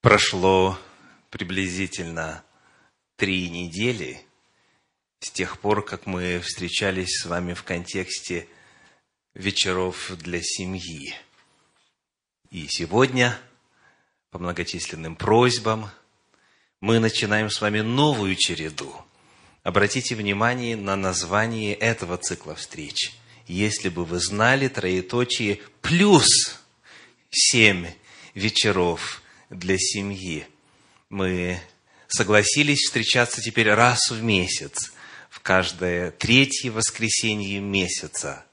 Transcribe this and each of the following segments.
Прошло приблизительно три недели с тех пор, как мы встречались с вами в контексте вечеров для семьи. И сегодня, по многочисленным просьбам, мы начинаем с вами новую череду. Обратите внимание на название этого цикла встреч. Если бы вы знали троеточие плюс семь вечеров для семьи. Мы согласились встречаться теперь раз в месяц, в каждое третье воскресенье месяца,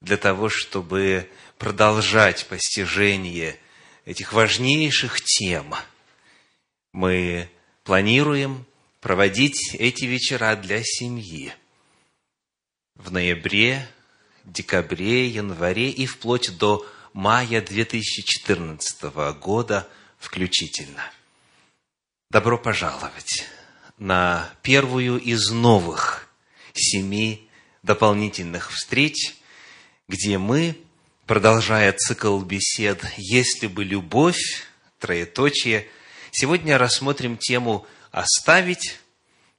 для того, чтобы продолжать постижение этих важнейших тем. Мы планируем проводить эти вечера для семьи в ноябре, декабре, январе и вплоть до мая 2014 года – включительно. Добро пожаловать на первую из новых семи дополнительных встреч, где мы, продолжая цикл бесед «Если бы любовь», троеточие, сегодня рассмотрим тему «Оставить,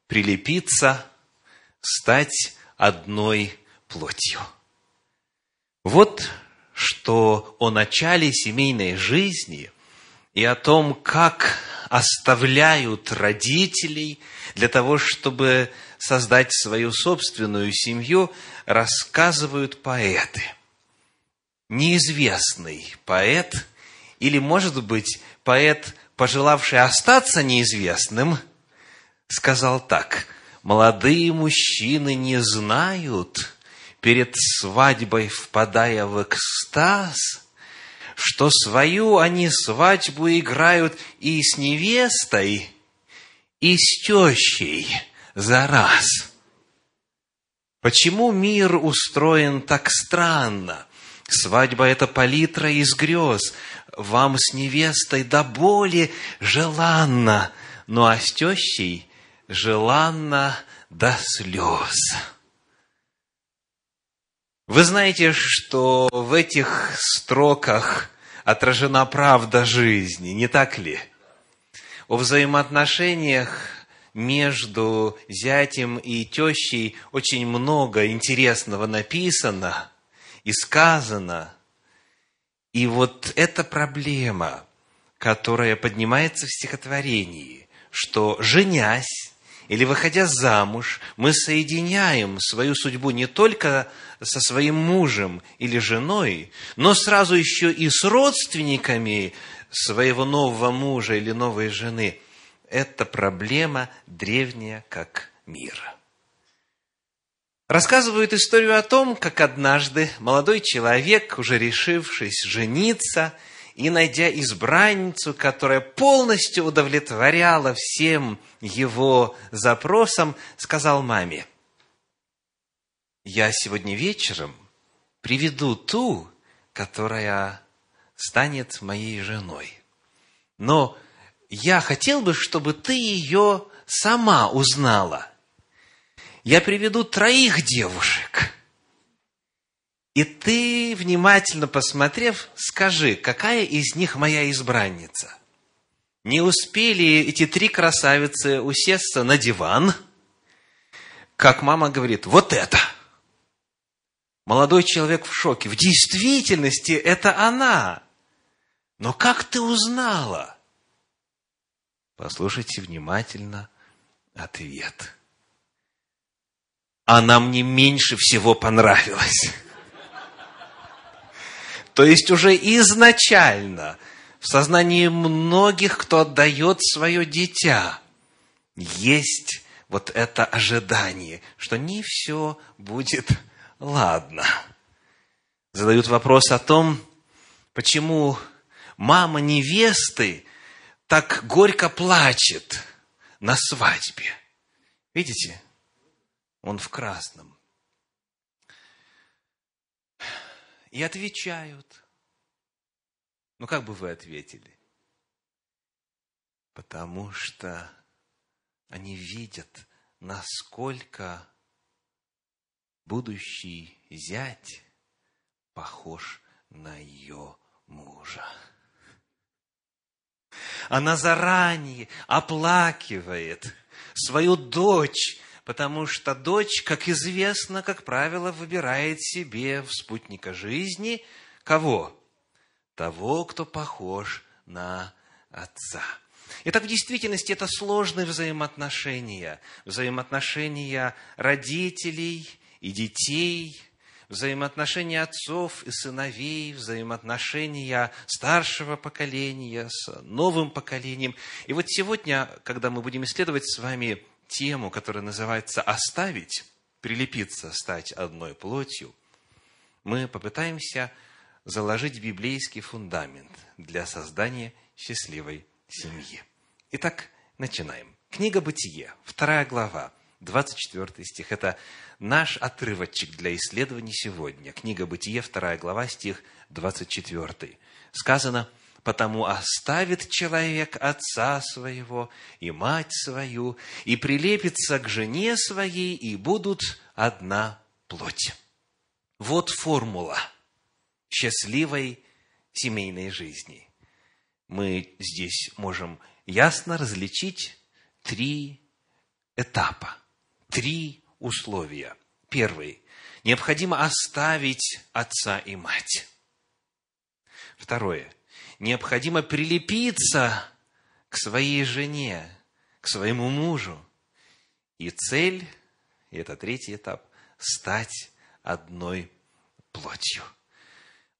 прилепиться, стать одной плотью». Вот что о начале семейной жизни и о том, как оставляют родителей для того, чтобы создать свою собственную семью, рассказывают поэты. Неизвестный поэт, или, может быть, поэт, пожелавший остаться неизвестным, сказал так, «Молодые мужчины не знают, перед свадьбой впадая в экстаз – что свою они свадьбу играют и с невестой, и с тещей за раз. Почему мир устроен так странно? Свадьба – это палитра из грез. Вам с невестой до боли желанно, ну а с тещей желанно до слез. Вы знаете, что в этих строках отражена правда жизни, не так ли? О взаимоотношениях между зятем и тещей очень много интересного написано и сказано. И вот эта проблема, которая поднимается в стихотворении, что женясь или выходя замуж, мы соединяем свою судьбу не только со своим мужем или женой, но сразу еще и с родственниками своего нового мужа или новой жены. Это проблема древняя, как мир. Рассказывают историю о том, как однажды молодой человек, уже решившись жениться – и найдя избранницу, которая полностью удовлетворяла всем его запросам, сказал маме, я сегодня вечером приведу ту, которая станет моей женой. Но я хотел бы, чтобы ты ее сама узнала. Я приведу троих девушек – и ты, внимательно посмотрев, скажи, какая из них моя избранница? Не успели эти три красавицы усесться на диван, как мама говорит, вот это. Молодой человек в шоке. В действительности это она. Но как ты узнала? Послушайте внимательно ответ. Она мне меньше всего понравилась. То есть уже изначально в сознании многих, кто отдает свое дитя, есть вот это ожидание, что не все будет ладно. Задают вопрос о том, почему мама невесты так горько плачет на свадьбе. Видите? Он в красном. И отвечают. Ну, как бы вы ответили? Потому что они видят, насколько будущий зять похож на ее мужа. она заранее оплакивает свою дочь, потому что дочь, как известно, как правило, выбирает себе в спутника жизни кого? Того, кто похож на отца. Итак, в действительности это сложные взаимоотношения. Взаимоотношения родителей и детей, взаимоотношения отцов и сыновей, взаимоотношения старшего поколения с новым поколением. И вот сегодня, когда мы будем исследовать с вами тему, которая называется «Оставить», «Прилепиться», «Стать одной плотью», мы попытаемся заложить библейский фундамент для создания счастливой семьи. Итак, начинаем. Книга «Бытие», вторая глава, 24 стих. Это наш отрывочек для исследований сегодня. Книга «Бытие», вторая глава, стих 24. Сказано, «Потому оставит человек отца своего и мать свою, и прилепится к жене своей, и будут одна плоть». Вот формула счастливой семейной жизни. Мы здесь можем ясно различить три этапа, три условия. Первый. Необходимо оставить отца и мать. Второе. Необходимо прилепиться к своей жене, к своему мужу. И цель, и это третий этап, стать одной плотью.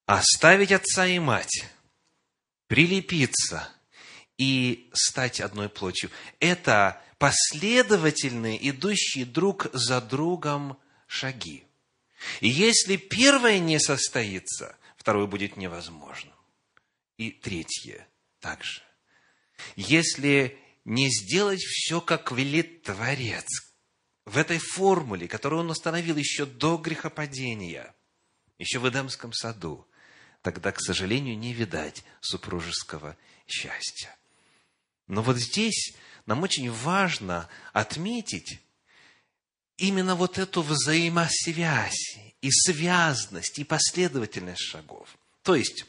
Оставить отца и мать, прилепиться и стать одной плотью. Это последовательные, идущие друг за другом шаги. И если первое не состоится, второе будет невозможным. И третье также. Если не сделать все, как велит Творец, в этой формуле, которую он установил еще до грехопадения, еще в Эдемском саду, тогда, к сожалению, не видать супружеского счастья. Но вот здесь нам очень важно отметить именно вот эту взаимосвязь и связность, и последовательность шагов. То есть,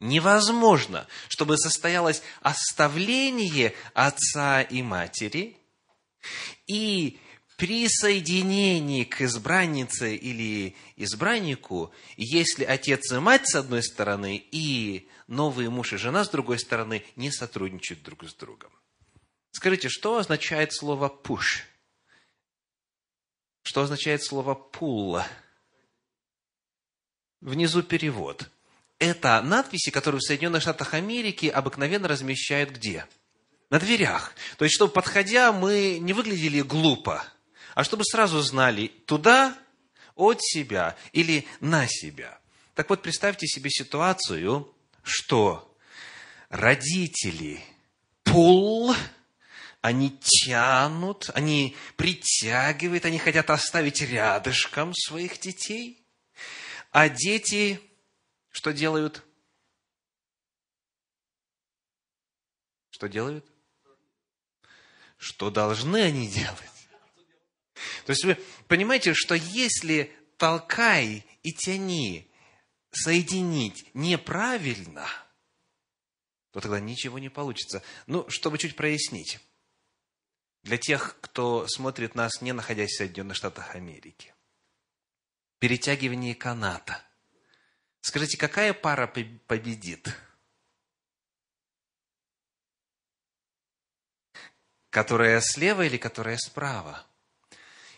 невозможно, чтобы состоялось оставление отца и матери и присоединении к избраннице или избраннику, если отец и мать с одной стороны и новый муж и жена с другой стороны не сотрудничают друг с другом. Скажите, что означает слово «push»? Что означает слово «pull»? Внизу перевод. Это надписи, которые в Соединенных Штатах Америки обыкновенно размещают где? На дверях. То есть, чтобы, подходя, мы не выглядели глупо – а чтобы сразу знали туда, от себя или на себя. Так вот, представьте себе ситуацию, что родители пул, они тянут, они притягивают, они хотят оставить рядышком своих детей, а дети что делают? Что делают? Что должны они делать? То есть вы понимаете, что если толкай и тяни соединить неправильно, то тогда ничего не получится. Ну, чтобы чуть прояснить. Для тех, кто смотрит нас, не находясь в Соединенных Штатах Америки. Перетягивание каната. Скажите, какая пара победит? Которая слева или которая справа?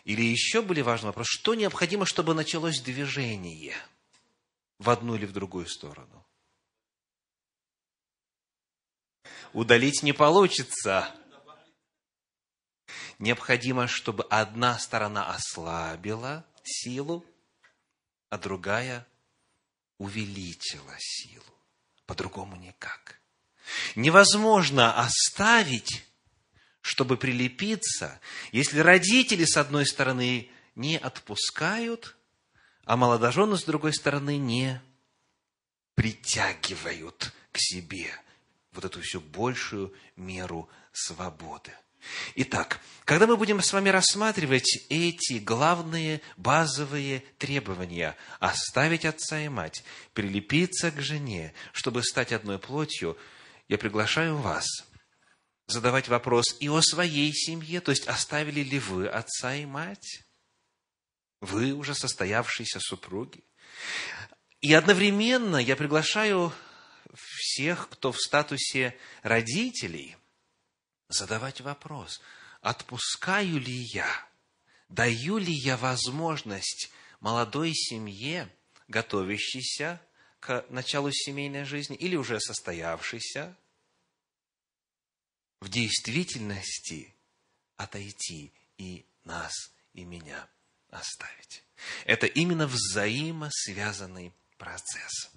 Или еще более важный вопрос, что необходимо, чтобы началось движение в одну или в другую сторону? Удалить не получится. Необходимо, чтобы одна сторона ослабила силу, а другая увеличила силу. По-другому никак. Невозможно оставить чтобы прилепиться, если родители, с одной стороны, не отпускают, а молодожены, с другой стороны, не притягивают к себе вот эту все большую меру свободы. Итак, когда мы будем с вами рассматривать эти главные базовые требования, оставить отца и мать, прилепиться к жене, чтобы стать одной плотью, я приглашаю вас задавать вопрос и о своей семье, то есть оставили ли вы отца и мать? Вы уже состоявшиеся супруги. И одновременно я приглашаю всех, кто в статусе родителей, задавать вопрос, отпускаю ли я, даю ли я возможность молодой семье, готовящейся к началу семейной жизни или уже состоявшейся, в действительности отойти и нас, и меня оставить. Это именно взаимосвязанный процесс.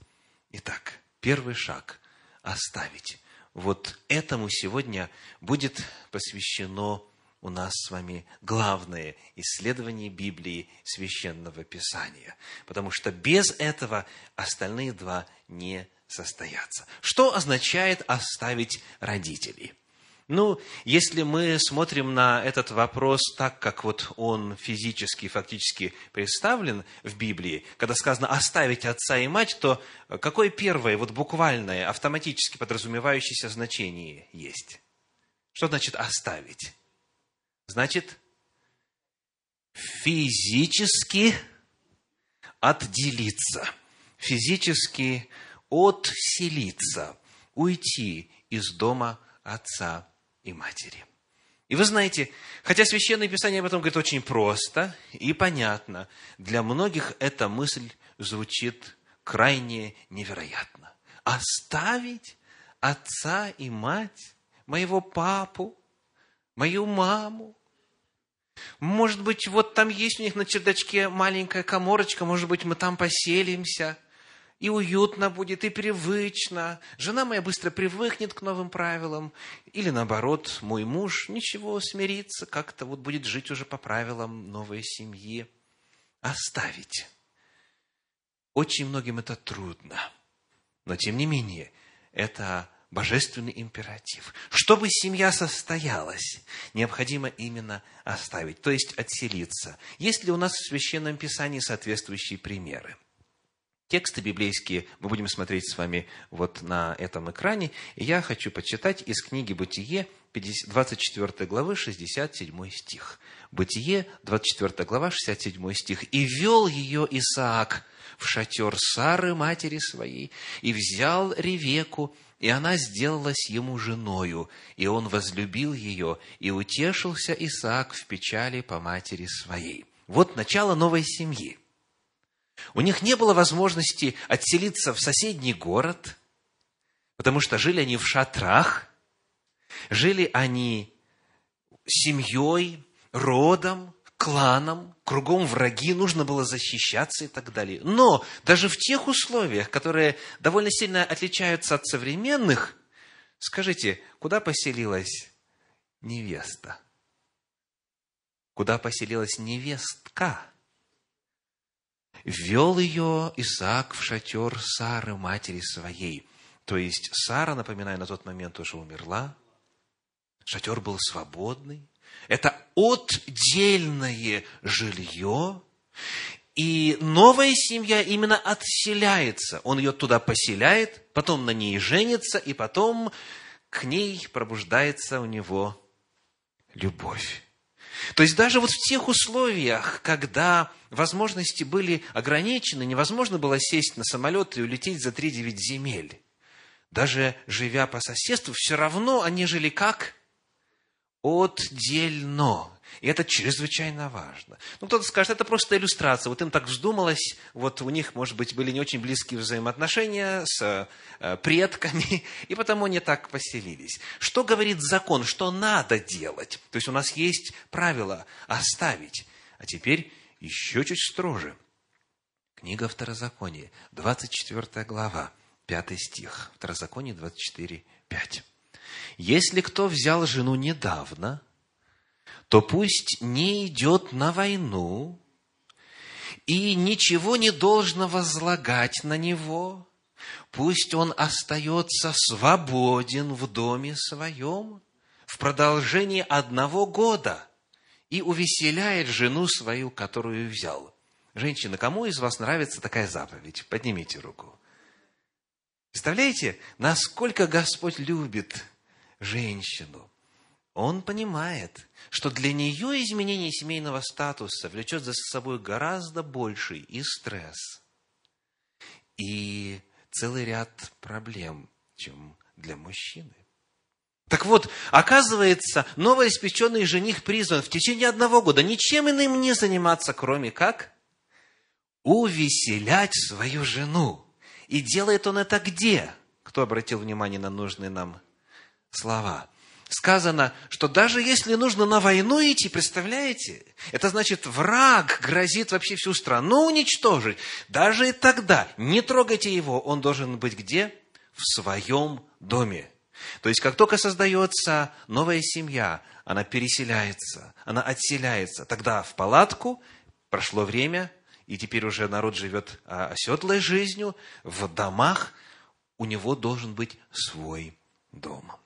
Итак, первый шаг – оставить. Вот этому сегодня будет посвящено у нас с вами главное исследование Библии, Священного Писания. Потому что без этого остальные два не состоятся. Что означает оставить родителей? Ну, если мы смотрим на этот вопрос так, как вот он физически, фактически представлен в Библии, когда сказано «оставить отца и мать», то какое первое, вот буквальное, автоматически подразумевающееся значение есть? Что значит «оставить»? Значит, физически отделиться, физически отселиться, уйти из дома отца и матери. И вы знаете, хотя Священное Писание об этом говорит очень просто и понятно, для многих эта мысль звучит крайне невероятно. Оставить отца и мать, моего папу, мою маму. Может быть, вот там есть у них на чердачке маленькая коморочка, может быть, мы там поселимся – и уютно будет, и привычно. Жена моя быстро привыкнет к новым правилам. Или наоборот, мой муж ничего, смирится, как-то вот будет жить уже по правилам новой семьи. Оставить. Очень многим это трудно. Но тем не менее, это божественный императив. Чтобы семья состоялась, необходимо именно оставить, то есть отселиться. Есть ли у нас в Священном Писании соответствующие примеры? Тексты библейские мы будем смотреть с вами вот на этом экране. И я хочу почитать из книги «Бытие», 24 главы, 67 стих. Бытие, 24 глава, 67 стих. «И вел ее Исаак в шатер Сары, матери своей, и взял Ревеку, и она сделалась ему женою, и он возлюбил ее, и утешился Исаак в печали по матери своей». Вот начало новой семьи – у них не было возможности отселиться в соседний город, потому что жили они в шатрах, жили они семьей, родом, кланом, кругом враги, нужно было защищаться и так далее. Но даже в тех условиях, которые довольно сильно отличаются от современных, скажите, куда поселилась невеста? Куда поселилась невестка? Ввел ее Исаак в шатер Сары, матери своей. То есть Сара, напоминаю, на тот момент уже умерла. Шатер был свободный. Это отдельное жилье. И новая семья именно отселяется. Он ее туда поселяет, потом на ней женится, и потом к ней пробуждается у него любовь. То есть даже вот в тех условиях, когда возможности были ограничены, невозможно было сесть на самолет и улететь за 3-9 земель. Даже живя по соседству, все равно они жили как? Отдельно. И это чрезвычайно важно. Ну, кто-то скажет, это просто иллюстрация. Вот им так вздумалось, вот у них, может быть, были не очень близкие взаимоотношения с э, предками, и потому они так поселились. Что говорит закон? Что надо делать? То есть у нас есть правило оставить. А теперь еще чуть строже. Книга Второзакония, 24 глава, 5 стих. Второзаконие 24, 5. Если кто взял жену недавно – то пусть не идет на войну и ничего не должно возлагать на него. Пусть он остается свободен в доме своем в продолжении одного года и увеселяет жену свою, которую взял. Женщина, кому из вас нравится такая заповедь? Поднимите руку. Представляете, насколько Господь любит женщину? Он понимает, что для нее изменение семейного статуса влечет за собой гораздо больший и стресс, и целый ряд проблем, чем для мужчины. Так вот, оказывается, новоиспеченный жених призван в течение одного года ничем иным не заниматься, кроме как увеселять свою жену. И делает он это где? Кто обратил внимание на нужные нам слова? Сказано, что даже если нужно на войну идти, представляете? Это значит, враг грозит вообще всю страну уничтожить. Даже и тогда не трогайте его, он должен быть где? В своем доме. То есть, как только создается новая семья, она переселяется, она отселяется. Тогда в палатку, прошло время, и теперь уже народ живет а, оседлой жизнью, в домах, у него должен быть свой дом.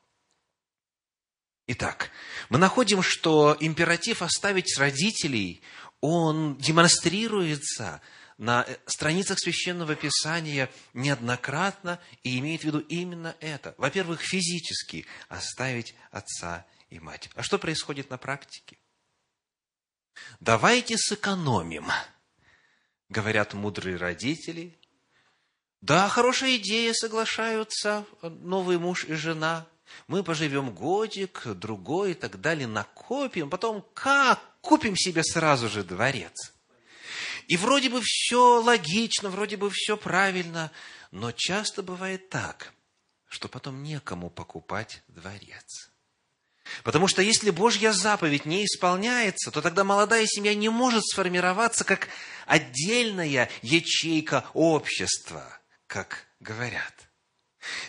Итак, мы находим, что императив оставить родителей, он демонстрируется на страницах Священного Писания неоднократно и имеет в виду именно это. Во-первых, физически оставить отца и мать. А что происходит на практике? Давайте сэкономим – говорят мудрые родители. Да, хорошая идея, соглашаются новый муж и жена. Мы поживем годик, другой и так далее, накопим. Потом как? Купим себе сразу же дворец. И вроде бы все логично, вроде бы все правильно, но часто бывает так, что потом некому покупать дворец. Потому что если Божья заповедь не исполняется, то тогда молодая семья не может сформироваться как отдельная ячейка общества, как говорят.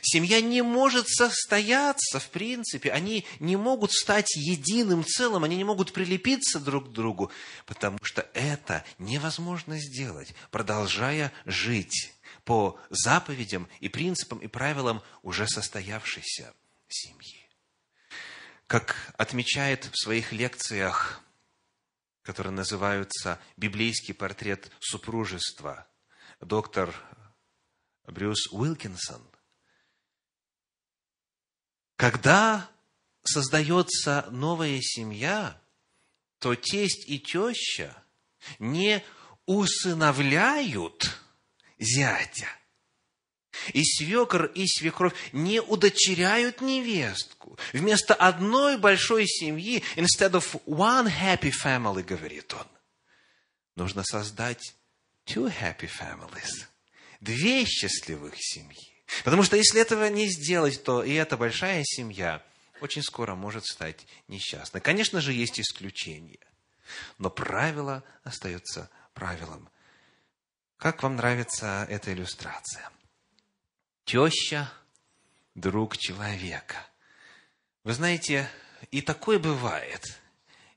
Семья не может состояться, в принципе, они не могут стать единым целым, они не могут прилепиться друг к другу, потому что это невозможно сделать, продолжая жить по заповедям и принципам и правилам уже состоявшейся семьи. Как отмечает в своих лекциях, которые называются «Библейский портрет супружества», доктор Брюс Уилкинсон, когда создается новая семья, то тесть и теща не усыновляют зятя, и свекр, и свекровь не удочеряют невестку. Вместо одной большой семьи, instead of one happy family, говорит он, нужно создать two happy families. Две счастливых семьи. Потому что если этого не сделать, то и эта большая семья очень скоро может стать несчастной. Конечно же, есть исключения. Но правило остается правилом. Как вам нравится эта иллюстрация? теща – друг человека. Вы знаете, и такое бывает,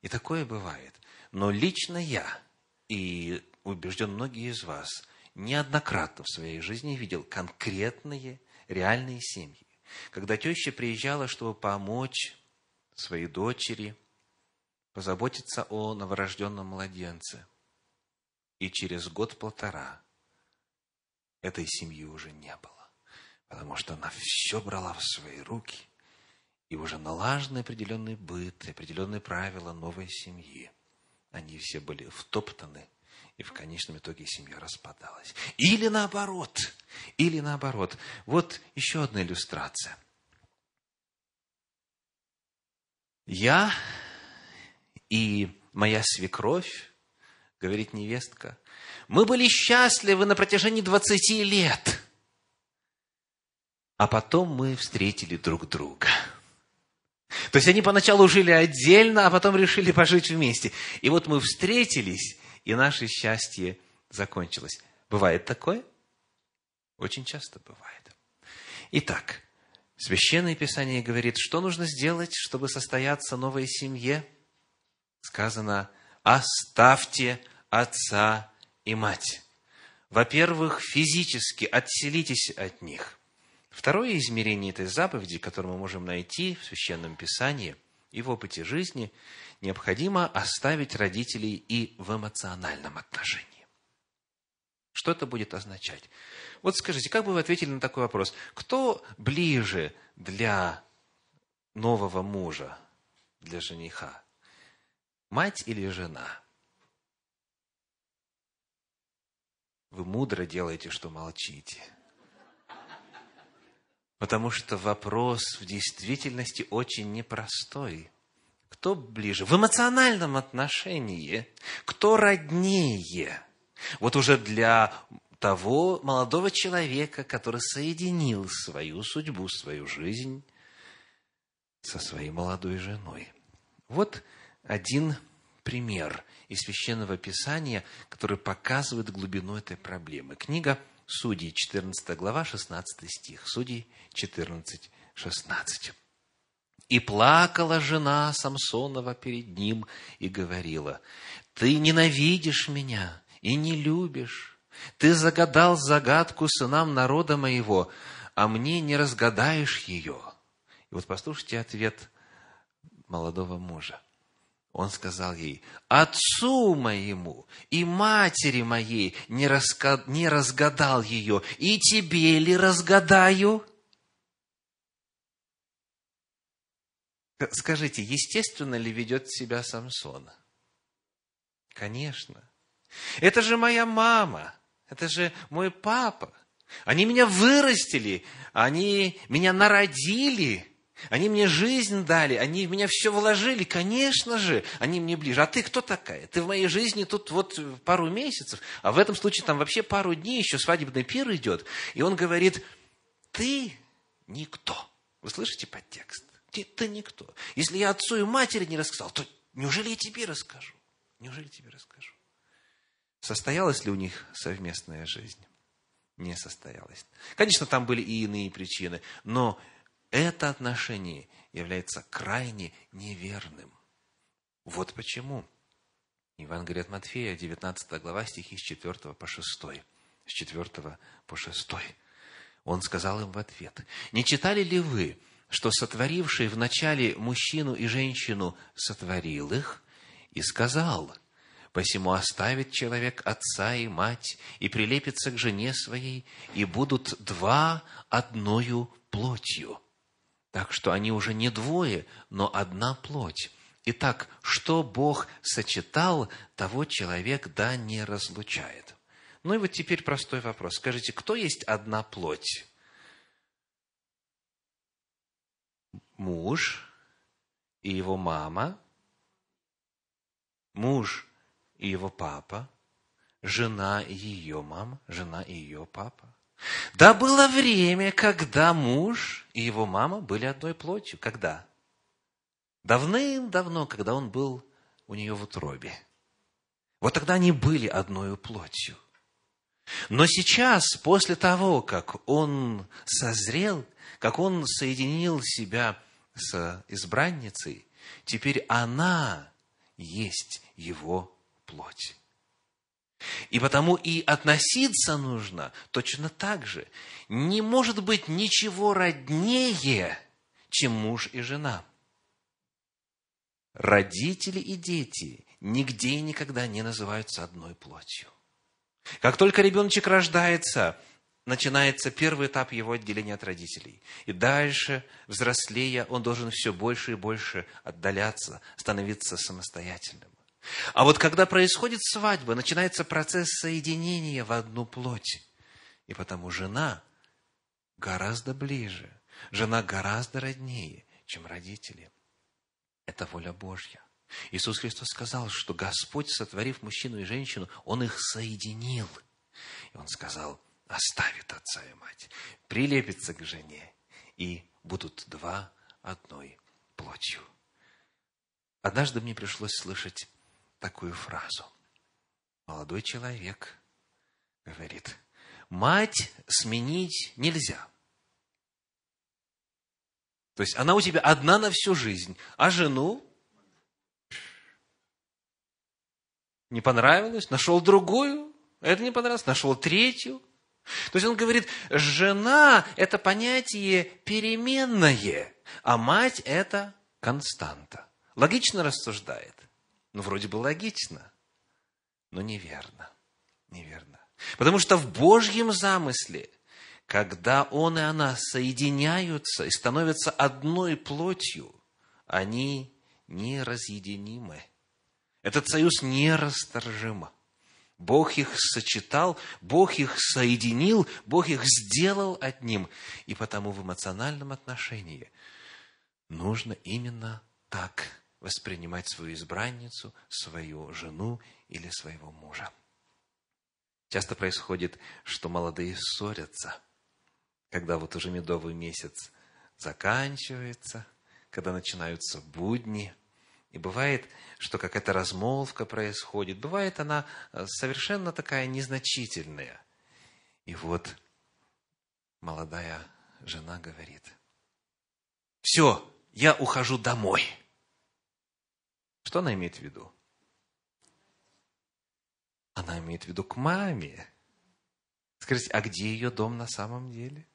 и такое бывает. Но лично я, и убежден многие из вас, неоднократно в своей жизни видел конкретные, реальные семьи. Когда теща приезжала, чтобы помочь своей дочери, позаботиться о новорожденном младенце. И через год-полтора этой семьи уже не было потому что она все брала в свои руки, и уже налаженный определенный быт, определенные правила новой семьи, они все были втоптаны, и в конечном итоге семья распадалась. Или наоборот, или наоборот. Вот еще одна иллюстрация. Я и моя свекровь, говорит невестка, мы были счастливы на протяжении 20 лет – а потом мы встретили друг друга. То есть они поначалу жили отдельно, а потом решили пожить вместе. И вот мы встретились, и наше счастье закончилось. Бывает такое? Очень часто бывает. Итак, Священное Писание говорит, что нужно сделать, чтобы состояться новой семье? Сказано, оставьте отца и мать. Во-первых, физически отселитесь от них – Второе измерение этой заповеди, которое мы можем найти в Священном Писании и в опыте жизни, необходимо оставить родителей и в эмоциональном отношении. Что это будет означать? Вот скажите, как бы вы ответили на такой вопрос? Кто ближе для нового мужа, для жениха? Мать или жена? Вы мудро делаете, что молчите. Потому что вопрос в действительности очень непростой. Кто ближе? В эмоциональном отношении. Кто роднее? Вот уже для того молодого человека, который соединил свою судьбу, свою жизнь со своей молодой женой. Вот один пример из Священного Писания, который показывает глубину этой проблемы. Книга Судей, 14 глава, 16 стих. Судей 14, 16. «И плакала жена Самсонова перед ним и говорила, «Ты ненавидишь меня и не любишь. Ты загадал загадку сынам народа моего, а мне не разгадаешь ее». И вот послушайте ответ молодого мужа. Он сказал ей, отцу моему и матери моей не, раска... не разгадал ее, и тебе ли разгадаю? Скажите, естественно ли ведет себя Самсон? Конечно. Это же моя мама, это же мой папа. Они меня вырастили, они меня народили – они мне жизнь дали, они в меня все вложили, конечно же, они мне ближе. А ты кто такая? Ты в моей жизни тут вот пару месяцев, а в этом случае там вообще пару дней, еще свадебный пир идет. И он говорит, ты никто. Вы слышите подтекст? Ты, ты никто. Если я отцу и матери не рассказал, то неужели я тебе расскажу? Неужели тебе расскажу? Состоялась ли у них совместная жизнь? Не состоялась. Конечно, там были и иные причины, но это отношение является крайне неверным. Вот почему. Евангелие от Матфея, 19 глава, стихи с 4 по 6. С 4 по 6. Он сказал им в ответ, «Не читали ли вы, что сотворивший вначале мужчину и женщину сотворил их и сказал, «Посему оставит человек отца и мать и прилепится к жене своей, и будут два одною плотью». Так что они уже не двое, но одна плоть. Итак, что Бог сочетал, того человек да не разлучает. Ну и вот теперь простой вопрос. Скажите, кто есть одна плоть? Муж и его мама, муж и его папа, жена и ее мама, жена и ее папа. Да было время, когда муж и его мама были одной плотью. Когда? Давным-давно, когда он был у нее в утробе. Вот тогда они были одной плотью. Но сейчас, после того, как он созрел, как он соединил себя с избранницей, теперь она есть его плоть. И потому и относиться нужно точно так же. Не может быть ничего роднее, чем муж и жена. Родители и дети нигде и никогда не называются одной плотью. Как только ребеночек рождается, начинается первый этап его отделения от родителей. И дальше, взрослея, он должен все больше и больше отдаляться, становиться самостоятельным. А вот когда происходит свадьба, начинается процесс соединения в одну плоть. И потому жена гораздо ближе, жена гораздо роднее, чем родители. Это воля Божья. Иисус Христос сказал, что Господь, сотворив мужчину и женщину, Он их соединил. И Он сказал, оставит отца и мать, прилепится к жене, и будут два одной плотью. Однажды мне пришлось слышать такую фразу. Молодой человек говорит, мать сменить нельзя. То есть она у тебя одна на всю жизнь, а жену не понравилось, нашел другую, это не понравилось, нашел третью. То есть он говорит, жена – это понятие переменное, а мать – это константа. Логично рассуждает. Ну, вроде бы логично, но неверно. Неверно. Потому что в Божьем замысле, когда он и она соединяются и становятся одной плотью, они неразъединимы. Этот союз нерасторжим. Бог их сочетал, Бог их соединил, Бог их сделал одним. И потому в эмоциональном отношении нужно именно так воспринимать свою избранницу, свою жену или своего мужа. Часто происходит, что молодые ссорятся, когда вот уже медовый месяц заканчивается, когда начинаются будни – и бывает, что какая-то размолвка происходит. Бывает она э, совершенно такая незначительная. И вот молодая жена говорит, все, я ухожу домой. Что она имеет в виду? Она имеет в виду к маме. Скажите, а где ее дом на самом деле?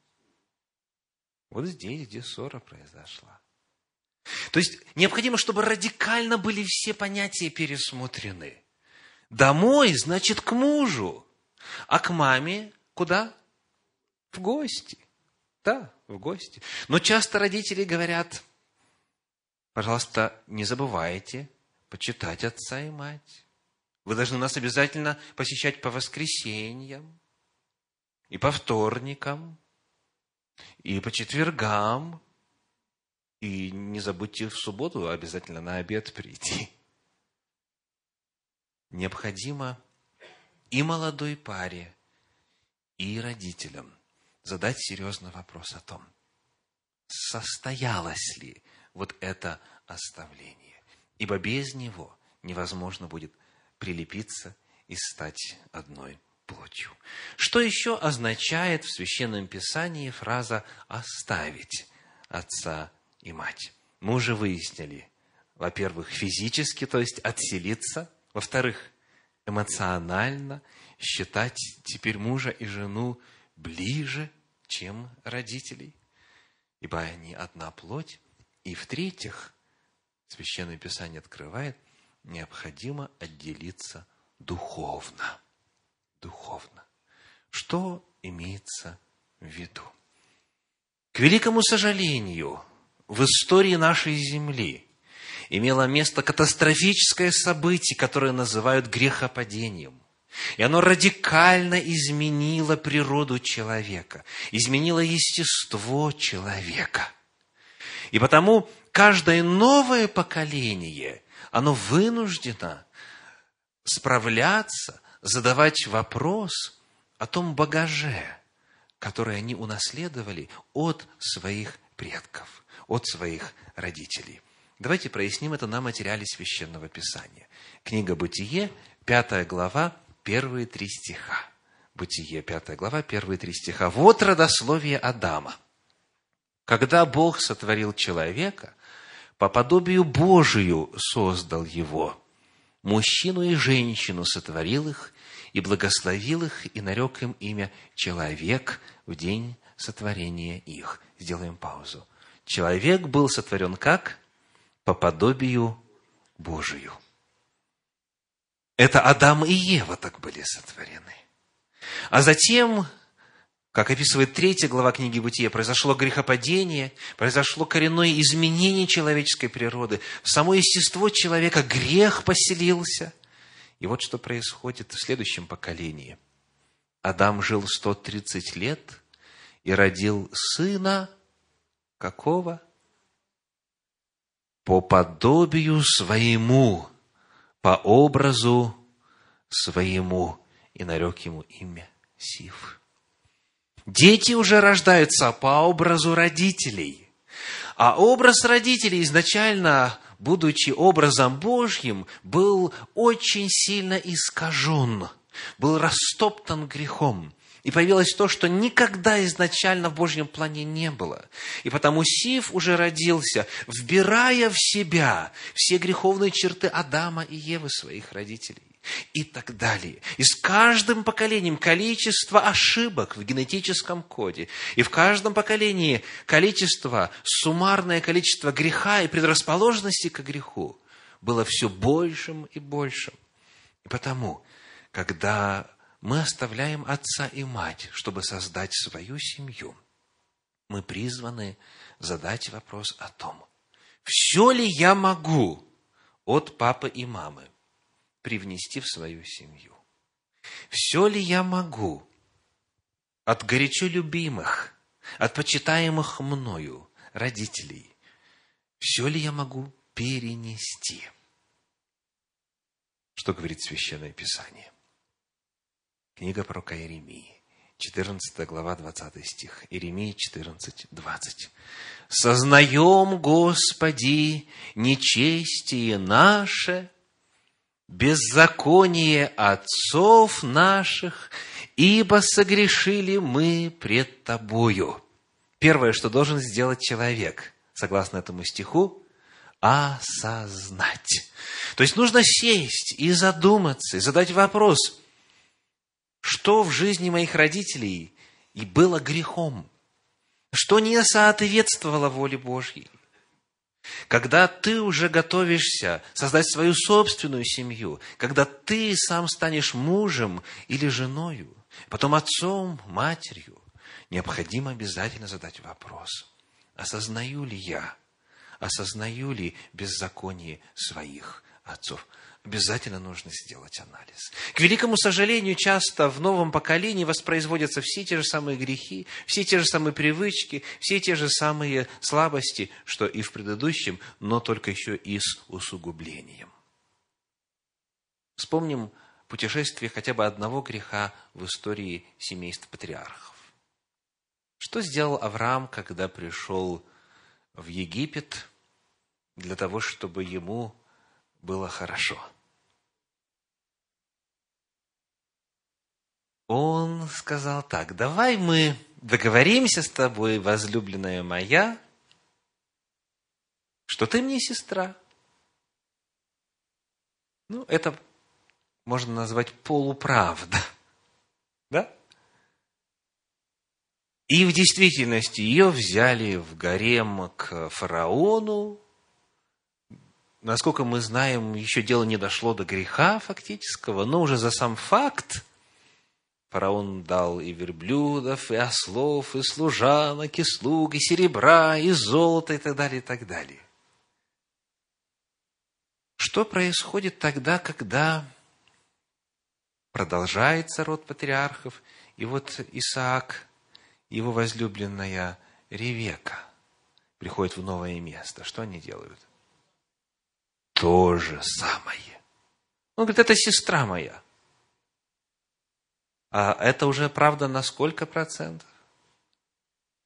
Вот здесь, где ссора произошла. То есть необходимо, чтобы радикально были все понятия пересмотрены. Домой значит к мужу, а к маме куда? В гости. Да, в гости. Но часто родители говорят, пожалуйста, не забывайте почитать отца и мать. Вы должны нас обязательно посещать по воскресеньям, и по вторникам, и по четвергам, и не забудьте в субботу обязательно на обед прийти. Необходимо и молодой паре, и родителям задать серьезный вопрос о том, состоялось ли вот это оставление. Ибо без него невозможно будет прилепиться и стать одной плотью. Что еще означает в Священном Писании фраза «оставить отца и мать. Мы уже выяснили, во-первых, физически, то есть отселиться, во-вторых, эмоционально считать теперь мужа и жену ближе, чем родителей, ибо они одна плоть. И в-третьих, Священное Писание открывает, необходимо отделиться духовно. Духовно. Что имеется в виду? К великому сожалению, в истории нашей земли имело место катастрофическое событие, которое называют грехопадением. И оно радикально изменило природу человека, изменило естество человека. И потому каждое новое поколение, оно вынуждено справляться, задавать вопрос о том багаже, который они унаследовали от своих предков от своих родителей. Давайте проясним это на материале Священного Писания. Книга «Бытие», пятая глава, первые три стиха. Бытие, пятая глава, первые три стиха. Вот родословие Адама. Когда Бог сотворил человека, по подобию Божию создал его. Мужчину и женщину сотворил их, и благословил их, и нарек им имя «человек» в день сотворения их. Сделаем паузу. Человек был сотворен как? По подобию Божию. Это Адам и Ева так были сотворены. А затем, как описывает третья глава книги Бытия, произошло грехопадение, произошло коренное изменение человеческой природы. В само естество человека грех поселился. И вот что происходит в следующем поколении. Адам жил 130 лет и родил сына Какого? По подобию своему, по образу своему. И нарек ему имя Сив. Дети уже рождаются по образу родителей. А образ родителей изначально, будучи образом Божьим, был очень сильно искажен, был растоптан грехом. И появилось то, что никогда изначально в Божьем плане не было. И потому Сив уже родился, вбирая в себя все греховные черты Адама и Евы, своих родителей. И так далее. И с каждым поколением количество ошибок в генетическом коде. И в каждом поколении количество, суммарное количество греха и предрасположенности к греху было все большим и большим. И потому, когда мы оставляем отца и мать, чтобы создать свою семью, мы призваны задать вопрос о том, все ли я могу от папы и мамы привнести в свою семью? Все ли я могу от горячо любимых, от почитаемых мною родителей, все ли я могу перенести? Что говорит Священное Писание? Книга пророка Иеремии, 14 глава, 20 стих. Иеремии 14, 20. «Сознаем, Господи, нечестие наше, беззаконие отцов наших, ибо согрешили мы пред Тобою». Первое, что должен сделать человек, согласно этому стиху, осознать. То есть нужно сесть и задуматься, и задать вопрос – что в жизни моих родителей и было грехом, что не соответствовало воле Божьей. Когда ты уже готовишься создать свою собственную семью, когда ты сам станешь мужем или женою, потом отцом, матерью, необходимо обязательно задать вопрос, осознаю ли я, осознаю ли беззаконие своих отцов обязательно нужно сделать анализ. К великому сожалению, часто в новом поколении воспроизводятся все те же самые грехи, все те же самые привычки, все те же самые слабости, что и в предыдущем, но только еще и с усугублением. Вспомним путешествие хотя бы одного греха в истории семейств патриархов. Что сделал Авраам, когда пришел в Египет для того, чтобы ему было хорошо – он сказал так, давай мы договоримся с тобой, возлюбленная моя, что ты мне сестра. Ну, это можно назвать полуправда. Да? И в действительности ее взяли в гарем к фараону. Насколько мы знаем, еще дело не дошло до греха фактического, но уже за сам факт Фараон дал и верблюдов, и ослов, и служанок, и слуг, и серебра, и золота, и так далее, и так далее. Что происходит тогда, когда продолжается род патриархов, и вот Исаак, его возлюбленная Ревека, приходит в новое место. Что они делают? То же самое. Он говорит, это сестра моя. А это уже правда на сколько процентов?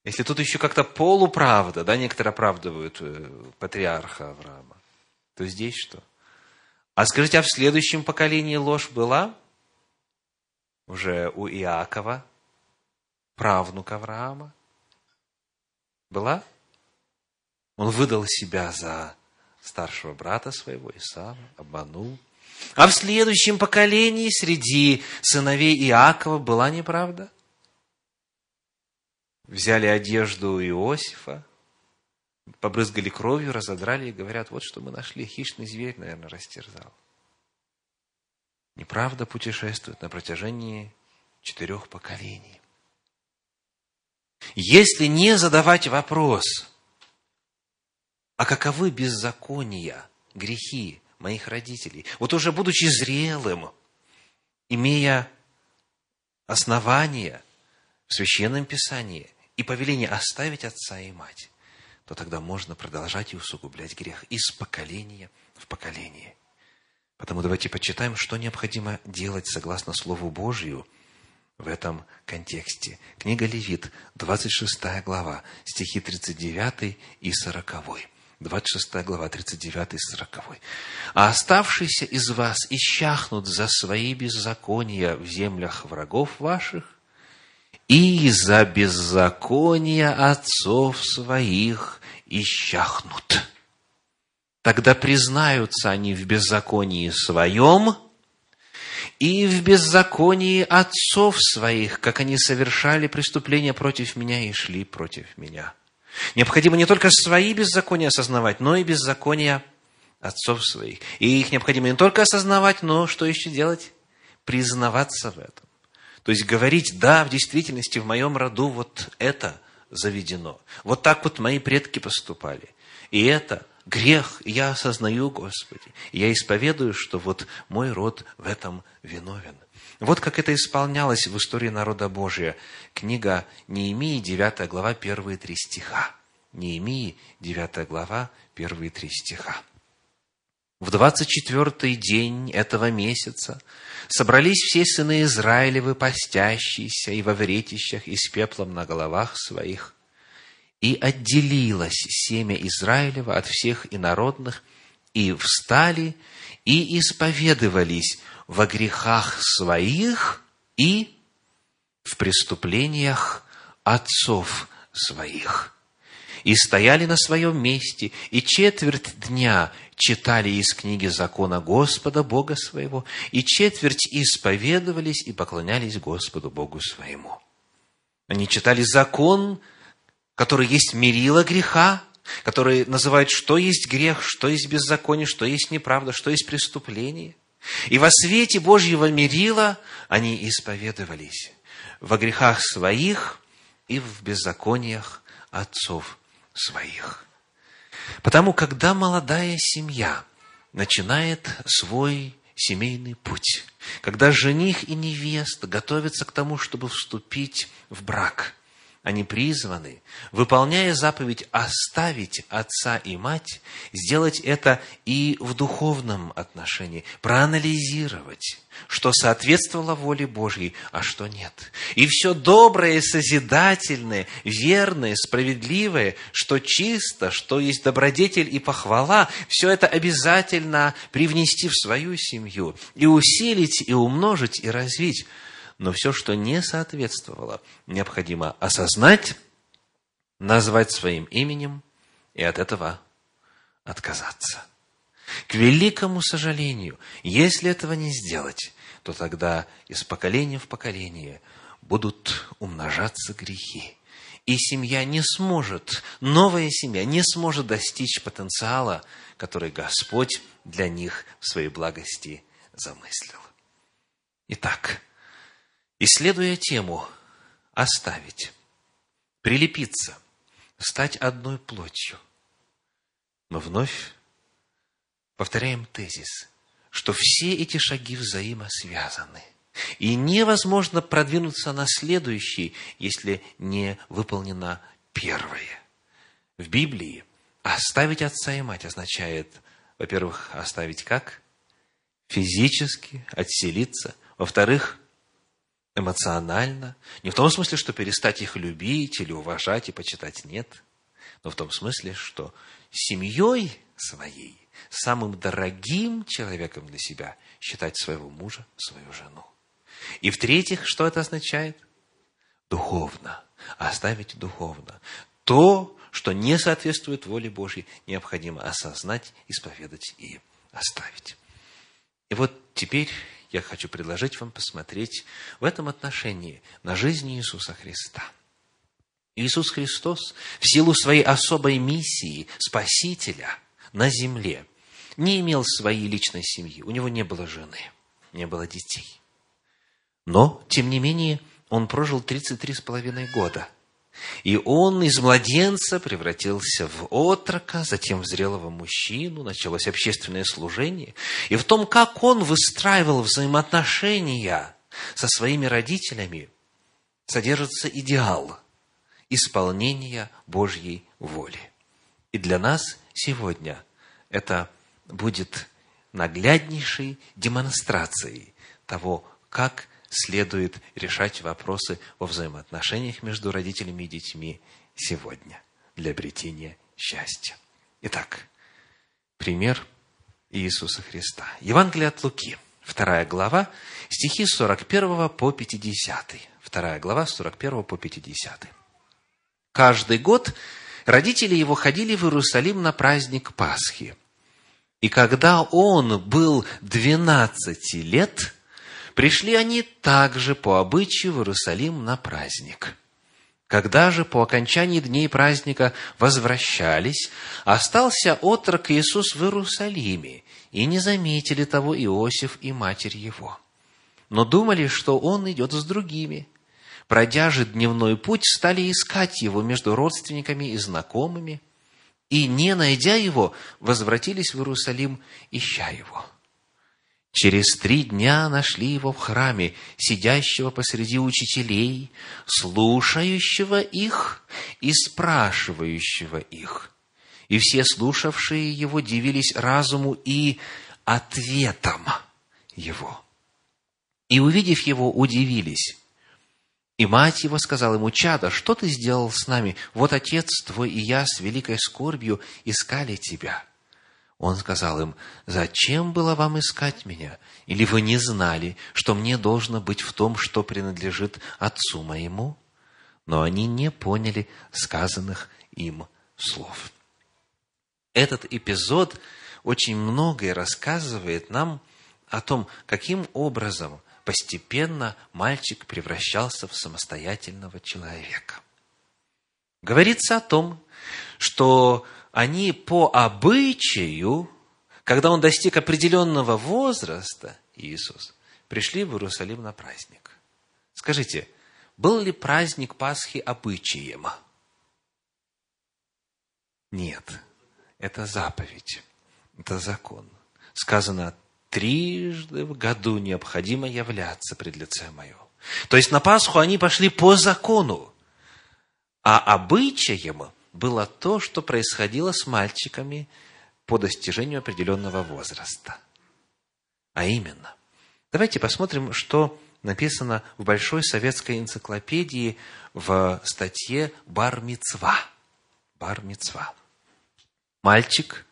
Если тут еще как-то полуправда, да, некоторые оправдывают э, патриарха Авраама, то здесь что? А скажите, а в следующем поколении ложь была? Уже у Иакова, правнука Авраама? Была? Он выдал себя за старшего брата своего, Исава, обманул – а в следующем поколении среди сыновей Иакова была неправда. Взяли одежду Иосифа, побрызгали кровью, разодрали и говорят, вот что мы нашли, хищный зверь, наверное, растерзал. Неправда путешествует на протяжении четырех поколений. Если не задавать вопрос, а каковы беззакония, грехи моих родителей. Вот уже будучи зрелым, имея основания в Священном Писании и повеление оставить отца и мать, то тогда можно продолжать и усугублять грех из поколения в поколение. Потому давайте почитаем, что необходимо делать согласно Слову Божию в этом контексте. Книга Левит, 26 глава, стихи 39 и 40. 26 глава, 39 и 40. «А оставшиеся из вас исчахнут за свои беззакония в землях врагов ваших, и за беззакония отцов своих исчахнут. Тогда признаются они в беззаконии своем и в беззаконии отцов своих, как они совершали преступления против меня и шли против меня». Необходимо не только свои беззакония осознавать, но и беззакония отцов своих. И их необходимо не только осознавать, но что еще делать? Признаваться в этом. То есть говорить, да, в действительности в моем роду вот это заведено. Вот так вот мои предки поступали. И это грех, я осознаю, Господи. я исповедую, что вот мой род в этом виновен. Вот как это исполнялось в истории народа Божия. Книга Неемии, 9 глава, первые три стиха. Неемии, 9 глава, первые три стиха. В двадцать четвертый день этого месяца собрались все сыны Израилевы, постящиеся и во вретищах, и с пеплом на головах своих. И отделилось семя Израилева от всех инородных, и встали, и исповедовались во грехах своих и в преступлениях отцов своих и стояли на своем месте, и четверть дня читали из книги закона Господа, Бога своего, и четверть исповедовались и поклонялись Господу, Богу своему. Они читали закон, который есть мерило греха, который называет, что есть грех, что есть беззаконие, что есть неправда, что есть преступление. И во свете Божьего мерила они исповедовались во грехах своих и в беззакониях отцов своих. Потому, когда молодая семья начинает свой семейный путь, когда жених и невеста готовятся к тому, чтобы вступить в брак – они призваны, выполняя заповедь оставить отца и мать, сделать это и в духовном отношении, проанализировать, что соответствовало воле Божьей, а что нет. И все доброе, созидательное, верное, справедливое, что чисто, что есть добродетель и похвала, все это обязательно привнести в свою семью и усилить, и умножить, и развить – но все, что не соответствовало, необходимо осознать, назвать своим именем и от этого отказаться. К великому сожалению, если этого не сделать, то тогда из поколения в поколение будут умножаться грехи. И семья не сможет, новая семья не сможет достичь потенциала, который Господь для них в своей благости замыслил. Итак, исследуя тему «оставить», «прилепиться», «стать одной плотью», мы вновь повторяем тезис, что все эти шаги взаимосвязаны. И невозможно продвинуться на следующий, если не выполнено первое. В Библии оставить отца и мать означает, во-первых, оставить как? Физически, отселиться. Во-вторых, эмоционально. Не в том смысле, что перестать их любить или уважать и почитать, нет. Но в том смысле, что семьей своей, самым дорогим человеком для себя считать своего мужа, свою жену. И в-третьих, что это означает? Духовно. Оставить духовно. То, что не соответствует воле Божьей, необходимо осознать, исповедать и оставить. И вот теперь я хочу предложить вам посмотреть в этом отношении на жизнь Иисуса Христа. Иисус Христос в силу своей особой миссии Спасителя на земле не имел своей личной семьи, у него не было жены, не было детей. Но, тем не менее, он прожил 33 с половиной года – и он из младенца превратился в отрока, затем в зрелого мужчину, началось общественное служение. И в том, как он выстраивал взаимоотношения со своими родителями, содержится идеал исполнения Божьей воли. И для нас сегодня это будет нагляднейшей демонстрацией того, как следует решать вопросы во взаимоотношениях между родителями и детьми сегодня для обретения счастья. Итак, пример Иисуса Христа. Евангелие от Луки, вторая глава, стихи с 41 по 50. Вторая глава, с 41 по 50. Каждый год родители его ходили в Иерусалим на праздник Пасхи. И когда он был 12 лет, Пришли они также по обычаю в Иерусалим на праздник. Когда же по окончании дней праздника возвращались, остался отрок Иисус в Иерусалиме, и не заметили того Иосиф и матерь его. но думали, что он идет с другими. Пройдя же дневной путь, стали искать его между родственниками и знакомыми, и, не найдя его, возвратились в Иерусалим, ища его. Через три дня нашли его в храме, сидящего посреди учителей, слушающего их и спрашивающего их. И все слушавшие его дивились разуму и ответом его. И, увидев его, удивились. И мать его сказала ему, «Чадо, что ты сделал с нами? Вот отец твой и я с великой скорбью искали тебя». Он сказал им, «Зачем было вам искать меня? Или вы не знали, что мне должно быть в том, что принадлежит отцу моему?» Но они не поняли сказанных им слов. Этот эпизод очень многое рассказывает нам о том, каким образом постепенно мальчик превращался в самостоятельного человека. Говорится о том, что они по обычаю, когда он достиг определенного возраста, Иисус, пришли в Иерусалим на праздник. Скажите, был ли праздник Пасхи обычаем? Нет, это заповедь, это закон. Сказано, трижды в году необходимо являться пред лице мое. То есть на Пасху они пошли по закону, а обычаем было то, что происходило с мальчиками по достижению определенного возраста. А именно, давайте посмотрим, что написано в Большой советской энциклопедии в статье «Бар-мицва». Мальчик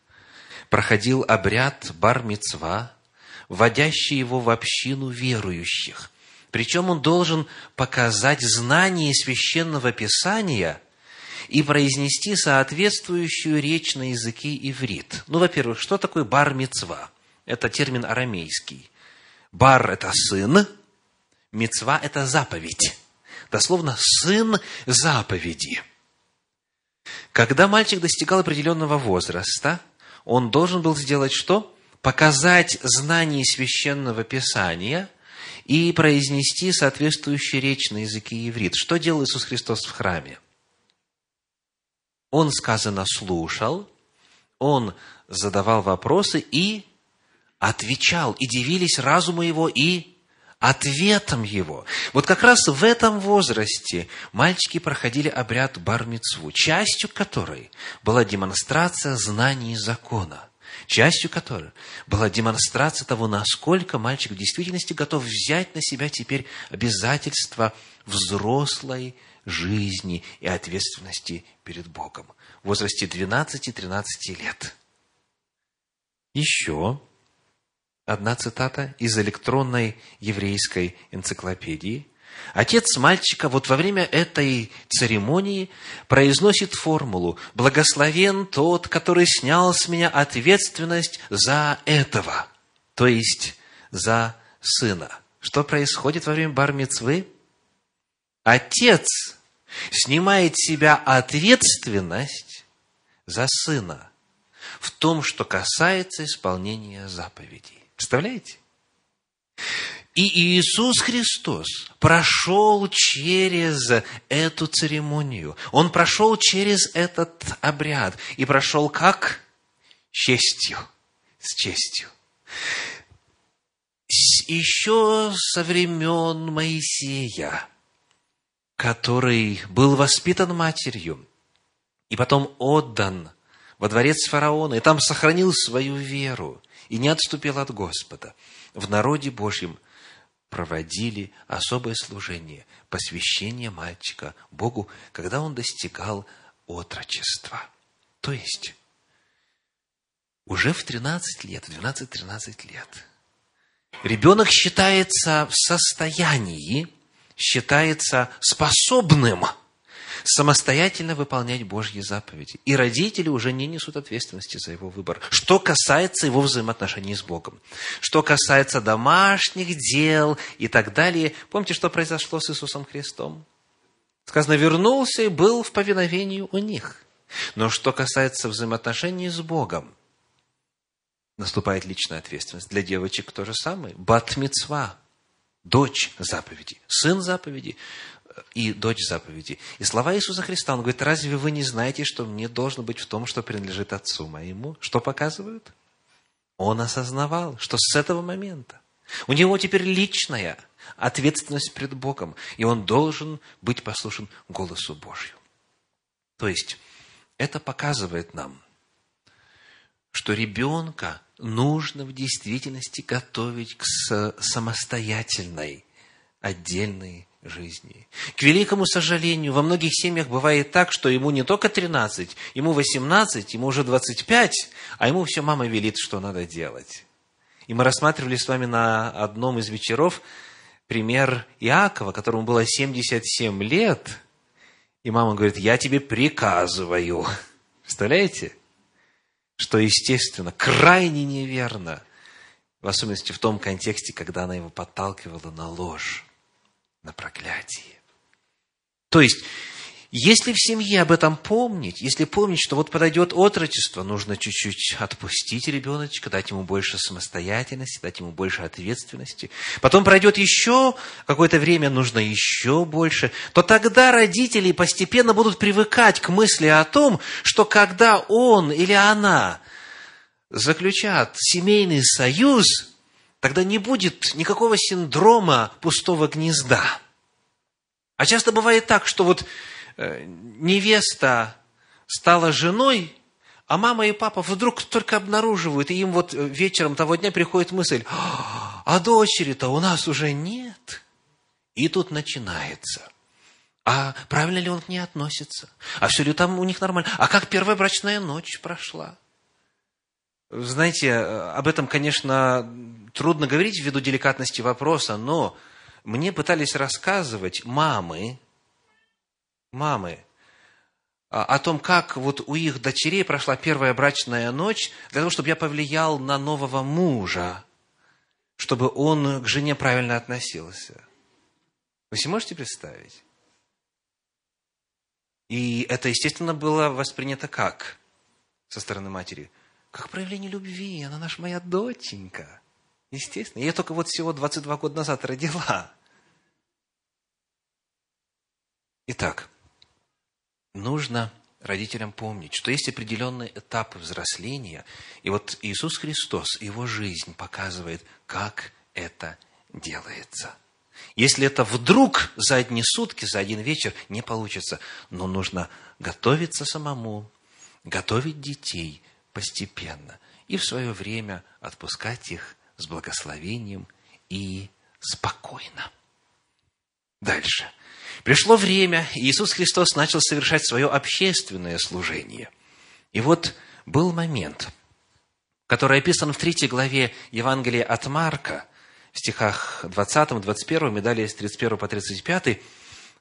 проходил обряд бар-мицва, вводящий его в общину верующих. Причем он должен показать знание священного писания – и произнести соответствующую речь на языке иврит. Ну, во-первых, что такое бар-мицва? Это термин арамейский. Бар – это сын, мицва – это заповедь. Дословно, сын заповеди. Когда мальчик достигал определенного возраста, он должен был сделать что? Показать знание священного писания и произнести соответствующую речь на языке иврит. Что делал Иисус Христос в храме? Он, сказано, слушал, он задавал вопросы и отвечал, и дивились разуму его и ответом его. Вот как раз в этом возрасте мальчики проходили обряд бармицву, частью которой была демонстрация знаний закона, частью которой была демонстрация того, насколько мальчик в действительности готов взять на себя теперь обязательства взрослой жизни и ответственности перед Богом в возрасте 12-13 лет. Еще одна цитата из электронной еврейской энциклопедии. Отец мальчика вот во время этой церемонии произносит формулу «Благословен тот, который снял с меня ответственность за этого», то есть за сына. Что происходит во время бар-мицвы? Отец снимает с себя ответственность за сына в том, что касается исполнения заповедей. Представляете? И Иисус Христос прошел через эту церемонию. Он прошел через этот обряд. И прошел как? С честью. С честью. Еще со времен Моисея который был воспитан матерью и потом отдан во дворец фараона, и там сохранил свою веру и не отступил от Господа, в народе Божьем проводили особое служение, посвящение мальчика Богу, когда он достигал отрочества. То есть, уже в 13 лет, в 12-13 лет, ребенок считается в состоянии считается способным самостоятельно выполнять Божьи заповеди. И родители уже не несут ответственности за его выбор. Что касается его взаимоотношений с Богом. Что касается домашних дел и так далее. Помните, что произошло с Иисусом Христом? Сказано, вернулся и был в повиновении у них. Но что касается взаимоотношений с Богом, наступает личная ответственность. Для девочек то же самое. Батмицва дочь заповеди, сын заповеди и дочь заповеди. И слова Иисуса Христа, Он говорит, разве вы не знаете, что мне должно быть в том, что принадлежит Отцу моему? Что показывают? Он осознавал, что с этого момента у него теперь личная ответственность пред Богом, и он должен быть послушен голосу Божью. То есть, это показывает нам, что ребенка нужно в действительности готовить к самостоятельной, отдельной жизни. К великому сожалению, во многих семьях бывает так, что ему не только 13, ему 18, ему уже 25, а ему все мама велит, что надо делать. И мы рассматривали с вами на одном из вечеров пример Иакова, которому было 77 лет, и мама говорит, я тебе приказываю. Представляете? Что, естественно, крайне неверно, в особенности в том контексте, когда она его подталкивала на ложь на проклятие. То есть, если в семье об этом помнить, если помнить, что вот подойдет отрочество, нужно чуть-чуть отпустить ребеночка, дать ему больше самостоятельности, дать ему больше ответственности. Потом пройдет еще какое-то время, нужно еще больше. То тогда родители постепенно будут привыкать к мысли о том, что когда он или она заключат семейный союз, тогда не будет никакого синдрома пустого гнезда. А часто бывает так, что вот невеста стала женой, а мама и папа вдруг только обнаруживают, и им вот вечером того дня приходит мысль, а дочери-то у нас уже нет. И тут начинается. А правильно ли он к ней относится? А все ли там у них нормально? А как первая брачная ночь прошла? Знаете, об этом, конечно, трудно говорить ввиду деликатности вопроса, но мне пытались рассказывать мамы, мамы, о том, как вот у их дочерей прошла первая брачная ночь, для того, чтобы я повлиял на нового мужа, чтобы он к жене правильно относился. Вы себе можете представить? И это, естественно, было воспринято как со стороны матери? Как проявление любви, она наша моя доченька. Естественно. Я только вот всего 22 года назад родила. Итак, нужно родителям помнить, что есть определенные этапы взросления, и вот Иисус Христос, Его жизнь показывает, как это делается. Если это вдруг за одни сутки, за один вечер не получится, но нужно готовиться самому, готовить детей постепенно и в свое время отпускать их с благословением и спокойно. Дальше. Пришло время, и Иисус Христос начал совершать свое общественное служение. И вот был момент, который описан в третьей главе Евангелия от Марка, в стихах 20, 21 и далее с 31 по 35,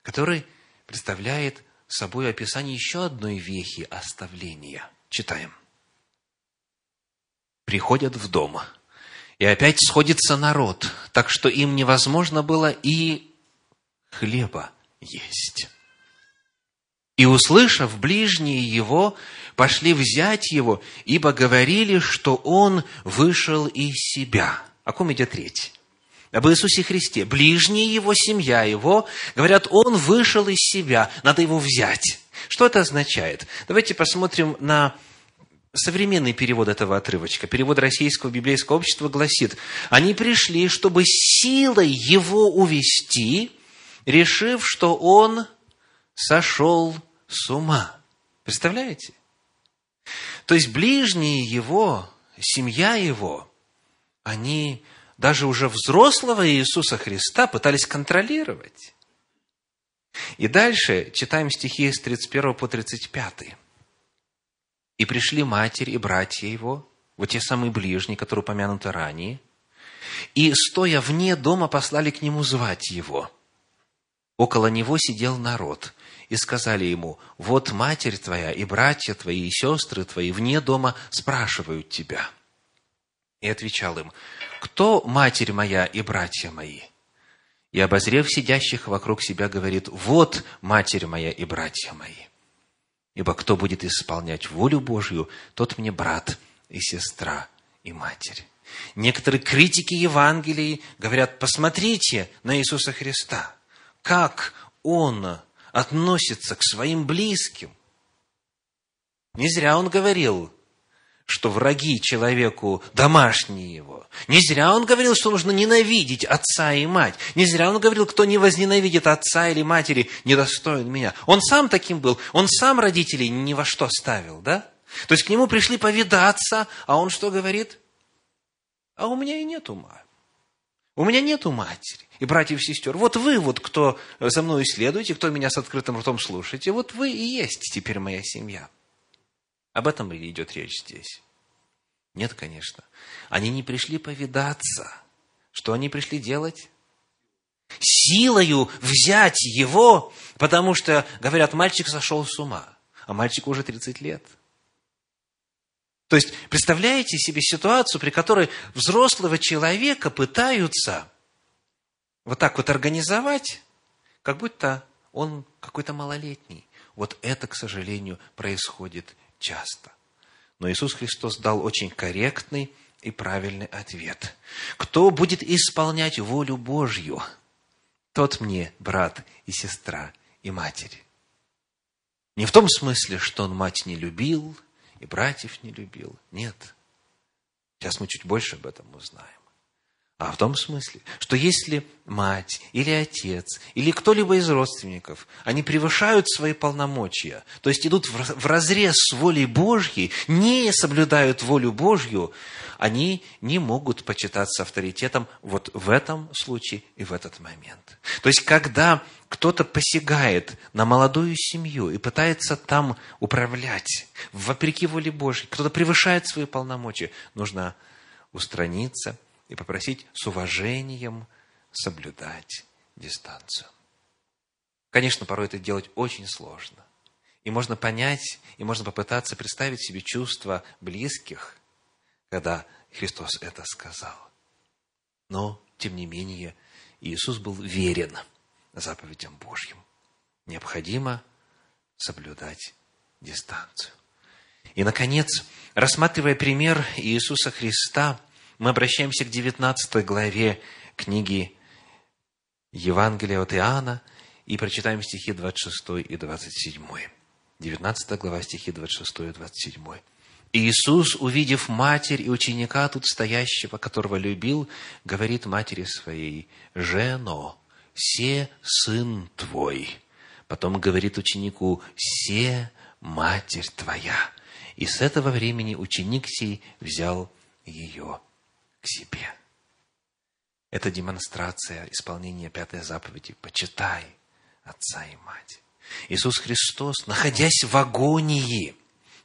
который представляет собой описание еще одной вехи оставления. Читаем. Приходят в дом – и опять сходится народ, так что им невозможно было и хлеба есть. И, услышав ближние его, пошли взять его, ибо говорили, что он вышел из себя. О ком идет речь? Об Иисусе Христе. Ближние его, семья его, говорят, он вышел из себя, надо его взять. Что это означает? Давайте посмотрим на современный перевод этого отрывочка, перевод Российского библейского общества гласит, они пришли, чтобы силой его увести, решив, что он сошел с ума. Представляете? То есть ближние его, семья его, они даже уже взрослого Иисуса Христа пытались контролировать. И дальше читаем стихи с 31 по 35. И пришли матерь и братья его, вот те самые ближние, которые упомянуты ранее, и, стоя вне дома, послали к нему звать его. Около него сидел народ, и сказали ему, вот матерь твоя и братья твои и сестры твои вне дома спрашивают тебя. И отвечал им, кто матерь моя и братья мои? И, обозрев сидящих вокруг себя, говорит, вот матерь моя и братья мои. Ибо кто будет исполнять волю Божью, тот мне брат и сестра и матерь. Некоторые критики Евангелий говорят, посмотрите на Иисуса Христа, как Он относится к своим близким. Не зря Он говорил, что враги человеку домашние его. Не зря он говорил, что нужно ненавидеть отца и мать. Не зря он говорил, кто не возненавидит отца или матери, недостоин меня. Он сам таким был. Он сам родителей ни во что ставил, да? То есть к нему пришли повидаться, а он что говорит? А у меня и нет ума. У меня нету матери и братьев и сестер. Вот вы, вот кто за мной следуете, кто меня с открытым ртом слушаете, вот вы и есть теперь моя семья. Об этом ли идет речь здесь? Нет, конечно. Они не пришли повидаться. Что они пришли делать? Силою взять его, потому что, говорят, мальчик сошел с ума, а мальчику уже 30 лет. То есть, представляете себе ситуацию, при которой взрослого человека пытаются вот так вот организовать, как будто он какой-то малолетний. Вот это, к сожалению, происходит часто. Но Иисус Христос дал очень корректный и правильный ответ. Кто будет исполнять волю Божью, тот мне брат и сестра и матерь. Не в том смысле, что он мать не любил и братьев не любил. Нет. Сейчас мы чуть больше об этом узнаем. А в том смысле, что если мать или отец или кто-либо из родственников, они превышают свои полномочия, то есть идут в разрез с волей Божьей, не соблюдают волю Божью, они не могут почитаться авторитетом вот в этом случае и в этот момент. То есть, когда кто-то посягает на молодую семью и пытается там управлять, вопреки воле Божьей, кто-то превышает свои полномочия, нужно устраниться – и попросить с уважением соблюдать дистанцию. Конечно, порой это делать очень сложно. И можно понять, и можно попытаться представить себе чувства близких, когда Христос это сказал. Но, тем не менее, Иисус был верен заповедям Божьим. Необходимо соблюдать дистанцию. И, наконец, рассматривая пример Иисуса Христа, мы обращаемся к 19 главе книги Евангелия от Иоанна и прочитаем стихи 26 и 27. 19 глава, стихи 26 и 27. Иисус, увидев матерь и ученика тут стоящего, которого любил, говорит матери своей, «Жено, се сын твой». Потом говорит ученику, «Се матерь твоя». И с этого времени ученик сей взял ее к себе. Это демонстрация исполнения пятой заповеди. Почитай отца и мать. Иисус Христос, находясь в агонии,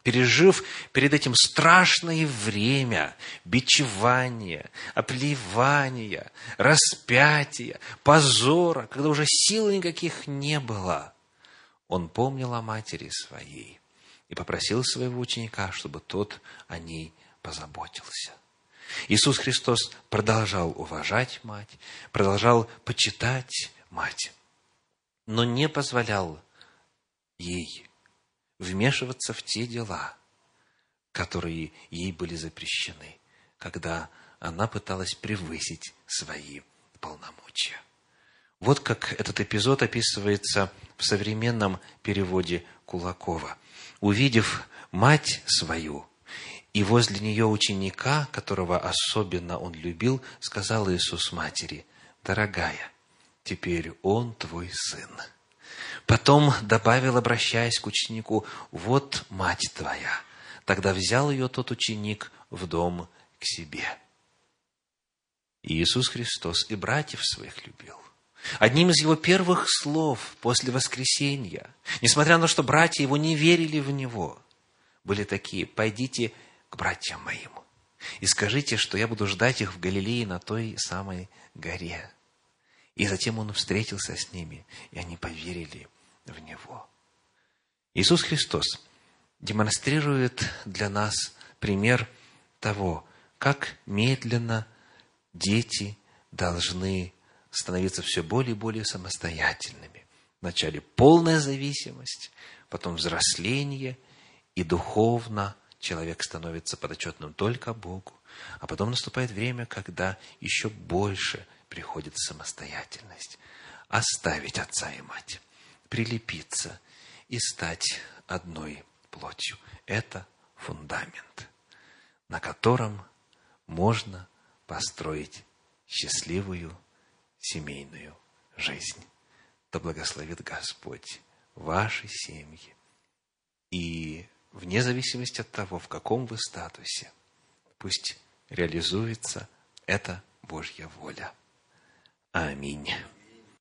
пережив перед этим страшное время бичевания, оплевания, распятия, позора, когда уже сил никаких не было, он помнил о матери своей и попросил своего ученика, чтобы тот о ней позаботился. Иисус Христос продолжал уважать мать, продолжал почитать мать, но не позволял ей вмешиваться в те дела, которые ей были запрещены, когда она пыталась превысить свои полномочия. Вот как этот эпизод описывается в современном переводе Кулакова. Увидев мать свою, и возле нее ученика, которого особенно он любил, сказал Иисус матери, «Дорогая, теперь он твой сын». Потом добавил, обращаясь к ученику, «Вот мать твоя». Тогда взял ее тот ученик в дом к себе. И Иисус Христос и братьев своих любил. Одним из его первых слов после воскресения, несмотря на то, что братья его не верили в него, были такие, «Пойдите к братьям моим и скажите, что я буду ждать их в Галилее на той самой горе. И затем он встретился с ними, и они поверили в него. Иисус Христос демонстрирует для нас пример того, как медленно дети должны становиться все более и более самостоятельными. Вначале полная зависимость, потом взросление и духовно человек становится подотчетным только Богу, а потом наступает время, когда еще больше приходит самостоятельность. Оставить отца и мать, прилепиться и стать одной плотью. Это фундамент, на котором можно построить счастливую семейную жизнь. Да благословит Господь ваши семьи. И вне зависимости от того, в каком вы статусе, пусть реализуется эта Божья воля. Аминь.